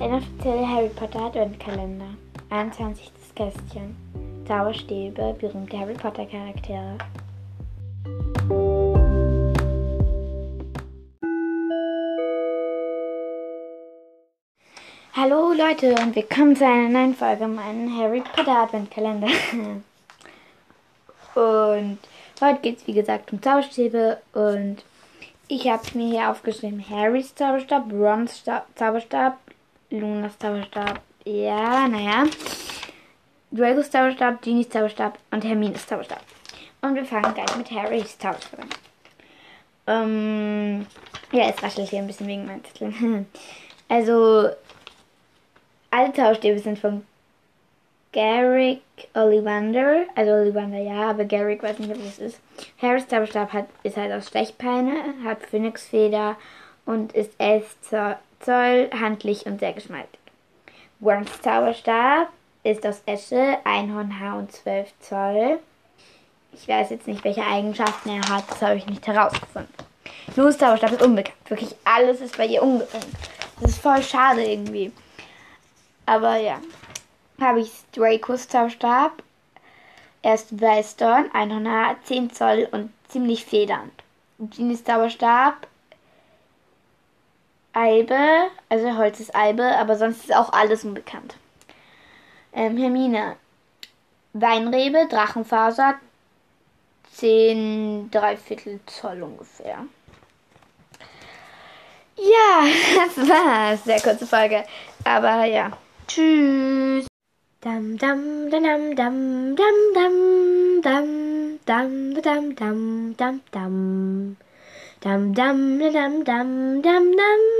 Der offizielle Harry Potter Adventkalender. 21. Kästchen. Zauberstäbe, berühmte Harry Potter Charaktere. Hallo Leute und willkommen zu einer neuen Folge meinem Harry Potter Adventkalender. Und heute geht es wie gesagt um Zauberstäbe und ich habe mir hier aufgeschrieben Harrys Zauberstab, Rons Sta Zauberstab, Lunas Zauberstab, ja, naja, Dracos Zauberstab, Genies Zauberstab und Hermines Zauberstab. Und wir fangen gleich mit Harrys Zauberstab an. Ähm, ja, es raschelt hier ein bisschen wegen meinem Zettel. Also, alle Zauberstäbe sind von Garrick Ollivander. Also Ollivander ja, aber Garrick weiß nicht, was das ist. Harrys Zauberstab hat, ist halt aus Stechpeine, hat Phönixfeder und ist 11 Zoll, handlich und sehr geschmeidig. Worms Zauberstab ist aus Esche, Einhornhaar und 12 Zoll. Ich weiß jetzt nicht, welche Eigenschaften er hat, das habe ich nicht herausgefunden. Lunas Zauberstab ist unbekannt. Wirklich alles ist bei ihr unbekannt. Das ist voll schade irgendwie. Aber ja. Habe ich Dracos Zauberstab. Er ist Weißdorn, Einhornhaar, 10 Zoll und ziemlich federnd. Genies Zauberstab. Eibe, also Holz ist Eibe, aber sonst ist auch alles unbekannt. Ähm, Hermine. Weinrebe, Drachenfaser, 10 Dreiviertel Zoll ungefähr. Ja, das war's. Sehr kurze Folge. Aber ja. Tschüss. Dam dam dam dam dam dam dam dam dam dam dam dam dam dam dam dam dam dam dam